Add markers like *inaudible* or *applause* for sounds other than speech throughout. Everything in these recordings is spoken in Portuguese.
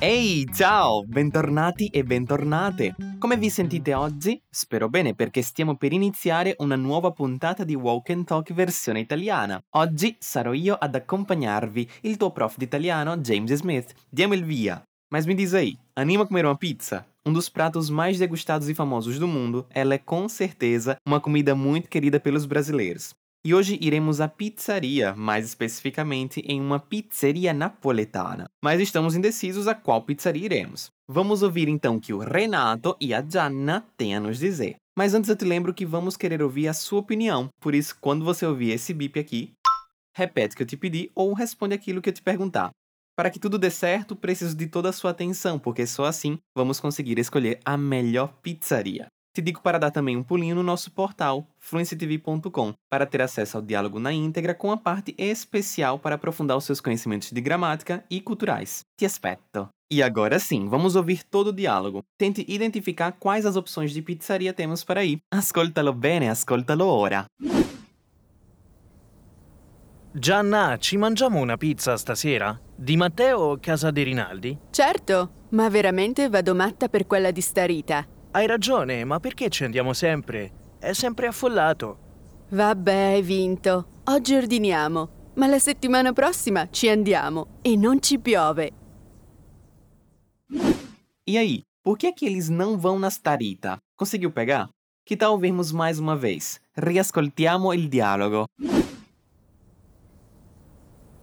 Ehi, ciao! Bentornati e bentornate! Come vi sentite oggi? Spero bene perché stiamo per iniziare una nuova puntata di Walk and Talk versione italiana. Oggi sarò io ad accompagnarvi, il tuo prof di italiano James Smith. Diamo il via! Mas me diz aí, anima a comer uma pizza? Um dos pratos mais degustados e famosos do mundo, ela é com certeza uma comida muito querida pelos brasileiros. E hoje iremos à pizzaria, mais especificamente em uma pizzeria napoletana. Mas estamos indecisos a qual pizzaria iremos. Vamos ouvir então o que o Renato e a Gianna têm a nos dizer. Mas antes eu te lembro que vamos querer ouvir a sua opinião. Por isso, quando você ouvir esse bip aqui, repete o que eu te pedi ou responde aquilo que eu te perguntar. Para que tudo dê certo, preciso de toda a sua atenção, porque só assim vamos conseguir escolher a melhor pizzaria. Te digo para dar também um pulinho no nosso portal fluencytv.com para ter acesso ao diálogo na íntegra com a parte especial para aprofundar os seus conhecimentos de gramática e culturais. Te aspetto! E agora sim, vamos ouvir todo o diálogo. Tente identificar quais as opções de pizzaria temos para ir. Ascoltalo bene, ascoltalo ora. Gianna, ci mangiamo una pizza stasera? Di Matteo o Casa di Rinaldi? Certo, ma veramente vado matta per quella di Starita. Hai ragione, ma perché ci andiamo sempre? È sempre affollato. Vabbè, hai vinto. Oggi ordiniamo, ma la settimana prossima ci andiamo e non ci piove. E aí, por que é que eles não vão na Starita? Conseguiu pegar? Que tal ouvirmos mais uma vez? Riascoltiamo il dialogo.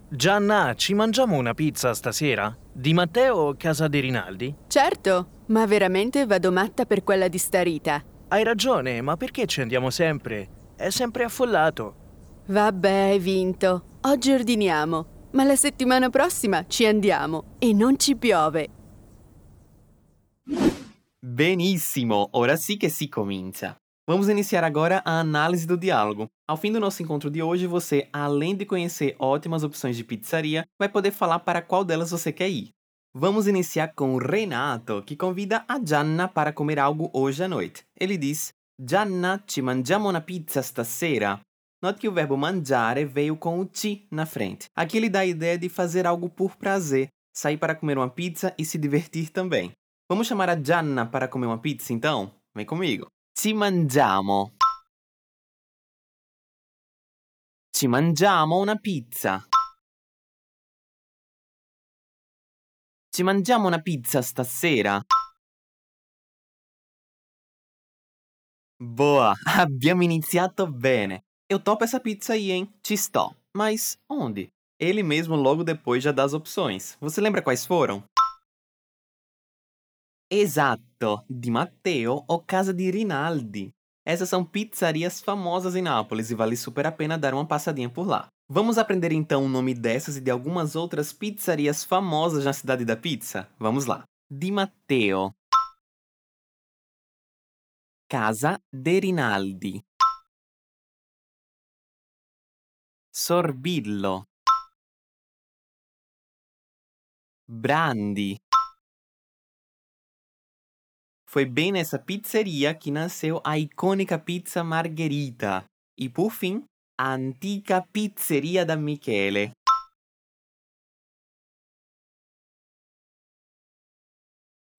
Gianna, ci mangiamo una pizza stasera? Di Matteo o Casa di Rinaldi? Certo, ma veramente vado matta per quella di Starita. Hai ragione, ma perché ci andiamo sempre? È sempre affollato. Vabbè, hai vinto. Oggi ordiniamo, ma la settimana prossima ci andiamo e non ci piove. Benissimo, ora sì che si comincia. Vamos iniciar agora a análise do diálogo. Ao fim do nosso encontro de hoje, você, além de conhecer ótimas opções de pizzaria, vai poder falar para qual delas você quer ir. Vamos iniciar com o Renato, que convida a Gianna para comer algo hoje à noite. Ele diz: Gianna, ci mangiamo una pizza stasera? Note que o verbo mangiare veio com o ci na frente. Aqui ele dá a ideia de fazer algo por prazer, sair para comer uma pizza e se divertir também. Vamos chamar a Gianna para comer uma pizza então? Vem comigo. Ci mangiamo. Ci mangiamo una pizza. Ci mangiamo una pizza stasera? Boa, *laughs* abbiamo iniziato bene. Eu topo essa pizza aí, hein? Ci sto. Mas onde? Ele mesmo logo depois já dá as opções. Você lembra quais foram? Exato, di Matteo ou Casa di Rinaldi. Essas são pizzarias famosas em Nápoles e vale super a pena dar uma passadinha por lá. Vamos aprender então o nome dessas e de algumas outras pizzarias famosas na cidade da pizza? Vamos lá. Di Matteo. Casa de Rinaldi. Sorbillo. Brandi. Foi bem nessa pizzeria que nasceu a icônica pizza Margherita. E por fim, antica pizzeria da Michele.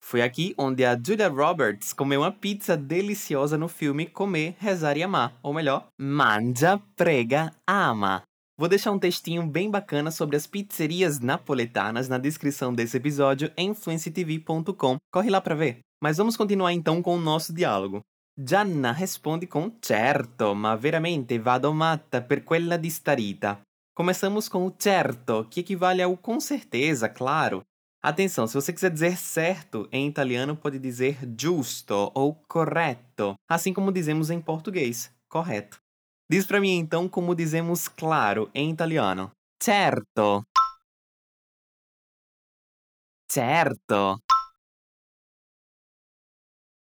Foi aqui onde a Julia Roberts comeu uma pizza deliciosa no filme Comer, Rezar e Amar, ou melhor, Mangia, Prega, Ama. Vou deixar um textinho bem bacana sobre as pizzerias napoletanas na descrição desse episódio em fluencytv.com. Corre lá para ver. Mas vamos continuar então com o nosso diálogo. Gianna responde com certo, ma veramente vado matta per quella di Starita. Começamos com o certo, que equivale ao com certeza, claro. Atenção, se você quiser dizer certo em italiano, pode dizer giusto ou correto, assim como dizemos em português, correto. Diz para mim então como dizemos claro em italiano. Certo. Certo.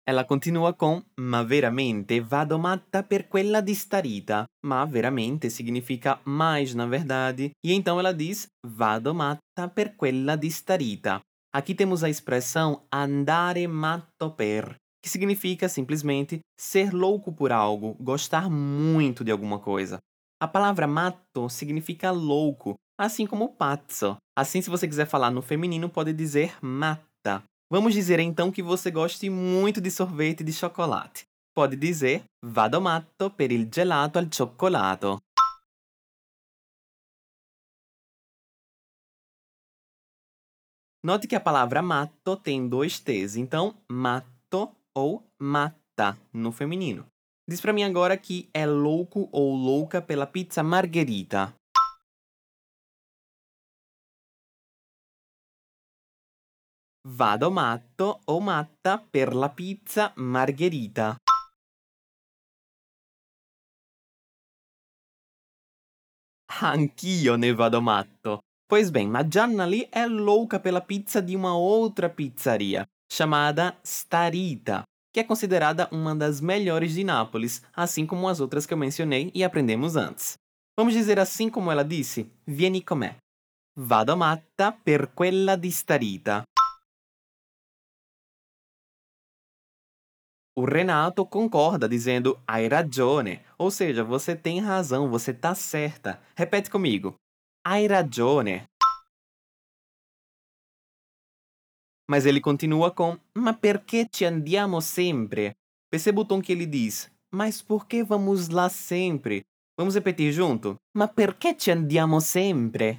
Ela continua com ma veramente vado matta per quella di Starita. Ma veramente significa mais na verdade. E então ela diz vado matta per quella di Starita. Aqui temos a expressão andare matto per, que significa simplesmente ser louco por algo, gostar muito de alguma coisa. A palavra matto significa louco, assim como pazzo. Assim, se você quiser falar no feminino, pode dizer matta. Vamos dizer então que você goste muito de sorvete de chocolate. Pode dizer vado matto per il gelato al cioccolato. Note que a palavra matto tem dois T's, então matto ou matta no feminino. Diz pra mim agora que é louco ou louca pela pizza margherita. Vado matto o matta per la pizza margherita. Anch'io ne vado matto. Pois bem, ma Gianna lì è louca pela pizza di uma outra pizzaria, chamada Starita, que é considerada uma das melhores de Nápoles, assim como as outras que eu mencionei e aprendemos antes. Vamos dizer assim como ela disse: Vieni com me. Vado matta per quella di Starita. O Renato concorda, dizendo hai ragione, ou seja, você tem razão, você tá certa. Repete comigo. Hai ragione. Mas ele continua com ma perché ci andiamo sempre? Perceba o tom que ele diz. Mas por que vamos lá sempre? Vamos repetir junto? Ma perché ci andiamo sempre?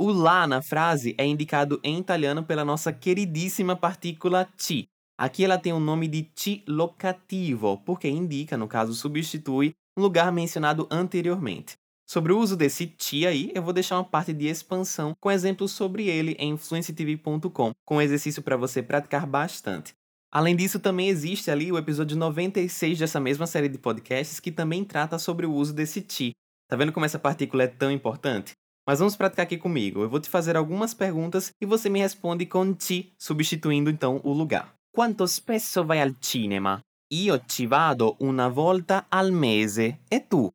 O lá na frase é indicado em italiano pela nossa queridíssima partícula ti. Aqui ela tem o nome de ti locativo, porque indica, no caso substitui, um lugar mencionado anteriormente. Sobre o uso desse ti aí, eu vou deixar uma parte de expansão com exemplos sobre ele em fluencytv.com, com exercício para você praticar bastante. Além disso, também existe ali o episódio 96 dessa mesma série de podcasts que também trata sobre o uso desse ti. Tá vendo como essa partícula é tão importante? Mas vamos praticar aqui comigo. Eu vou te fazer algumas perguntas e você me responde com ti, substituindo então o lugar. Quanto spesso vai al cinema? Io ci vado una volta al mese. E tu?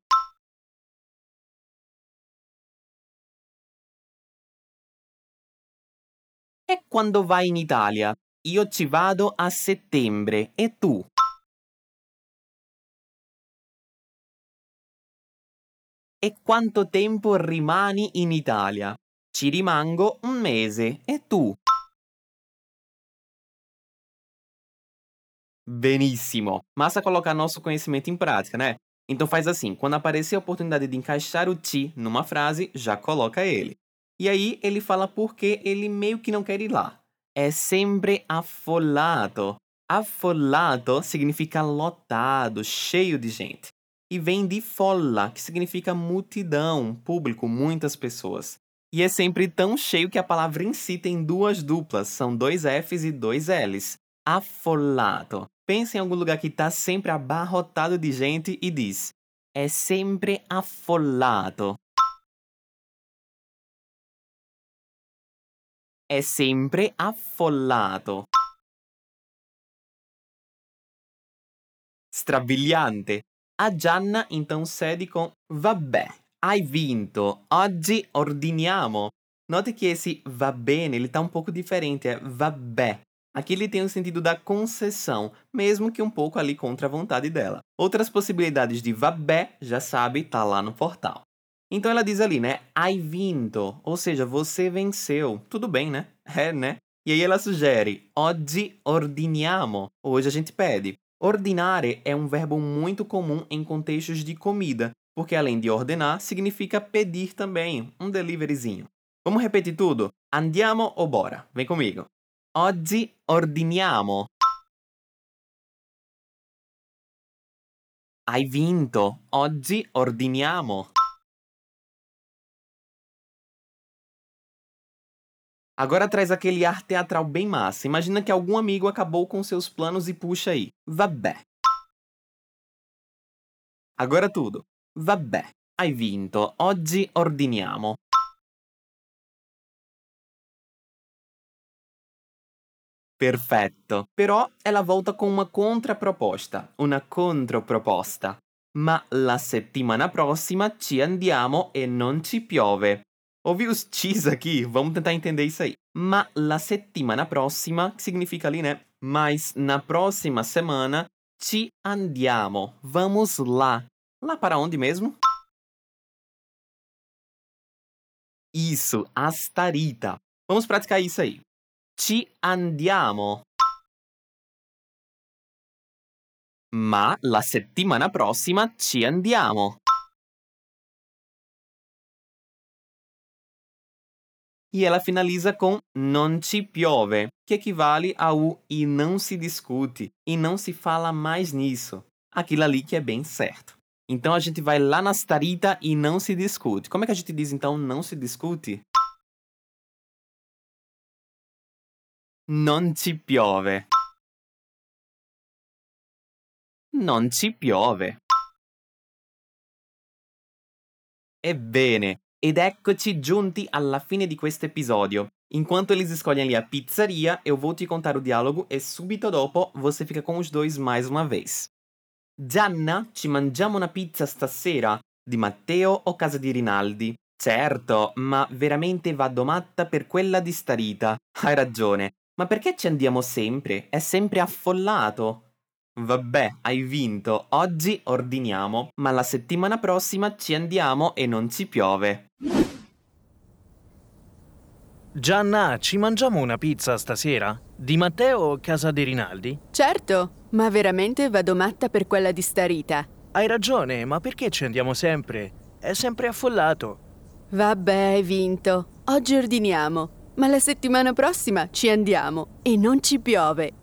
E quando vai in Italia? Io ci vado a settembre. E tu? E quanto tempo rimani in Italia? Ci rimango un mese. E tu? Benissimo! Massa colocar nosso conhecimento em prática, né? Então faz assim, quando aparecer a oportunidade de encaixar o ti numa frase, já coloca ele. E aí ele fala porque ele meio que não quer ir lá. É sempre affollato. Affollato significa lotado, cheio de gente. E vem de folla, que significa multidão, público, muitas pessoas. E é sempre tão cheio que a palavra em si tem duas duplas, são dois Fs e dois Ls. Affollato. Pensa em algum lugar que está sempre abarrotado de gente e diz: é sempre affollato. É sempre affollato. Strabiliante. A Gianna então cede com vabbè, hai vinto, oggi ordiniamo. Note que esse va bene ele tá um pouco diferente, é vabbè. Aqui ele tem o sentido da concessão, mesmo que um pouco ali contra a vontade dela. Outras possibilidades de vabbè, já sabe, tá lá no portal. Então ela diz ali, né? Hai vinto, ou seja, você venceu. Tudo bem, né? É, né? E aí ela sugere, oggi ordiniamo, hoje a gente pede. Ordinare é um verbo muito comum em contextos de comida, porque além de ordenar, significa pedir também, um deliveryzinho. Vamos repetir tudo? Andiamo ou bora? Vem comigo. Oggi ordiniamo. Hai vinto. Oggi ordiniamo. Agora traz aquele ar teatral bem massa. Imagina que algum amigo acabou com seus planos e puxa aí. Vabbè. Agora tudo. Vabbè. Hai vinto. Oggi ordiniamo. Perfetto. Però ela volta com uma contraproposta, una controproposta. Ma la settimana prossima ci andiamo e non ci piove. Ouvi os Cs aqui? Vamos tentar entender isso aí. Ma la settimana prossima, que significa ali, né? Mas na próxima semana ci andiamo. Vamos lá. Lá para onde mesmo? Isso, a starita. Vamos praticar isso aí. Ci andiamo. Ma la settimana prossima ci andiamo. E ela finaliza com non ci piove, que equivale ao e não se discute, e não se fala mais nisso. Aquilo ali que é bem certo. Então a gente vai lá na starita e não se discute. Como é que a gente diz então não se discute? Non ci piove. Non ci piove. Ebbene, ed eccoci giunti alla fine di questo episódio. Enquanto eles escolhem a pizzaria, eu vou te contar o diálogo e subito dopo você fica com os dois mais uma vez. Gianna, ci mangiamo una pizza stasera? Di Matteo o casa di Rinaldi? Certo, ma veramente vado matta per quella di Starita. Hai ragione. Ma perché ci andiamo sempre? È sempre affollato. Vabbè, hai vinto. Oggi ordiniamo, ma la settimana prossima ci andiamo e non ci piove. Gianna, ci mangiamo una pizza stasera? Di Matteo o casa di Rinaldi? Certo, ma veramente vado matta per quella di Starita. Hai ragione, ma perché ci andiamo sempre? È sempre affollato. Vabbè, hai vinto. Oggi ordiniamo, ma la settimana prossima ci andiamo e non ci piove.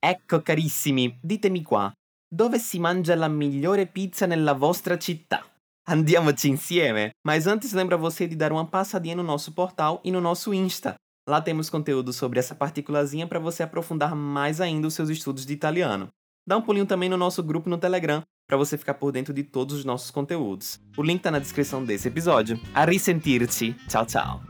Ecco carissimi, ditemi qua, dove si mangia la migliore pizza nella vostra città? Andiamoci insieme! Mas antes lembra você de dar uma passadinha no nosso portal e no nosso Insta. Lá temos conteúdo sobre essa particulazinha para você aprofundar mais ainda os seus estudos de italiano. Dá um pulinho também no nosso grupo no Telegram para você ficar por dentro de todos os nossos conteúdos. O link tá na descrição desse episódio. A risentirci. Tchau, tchau.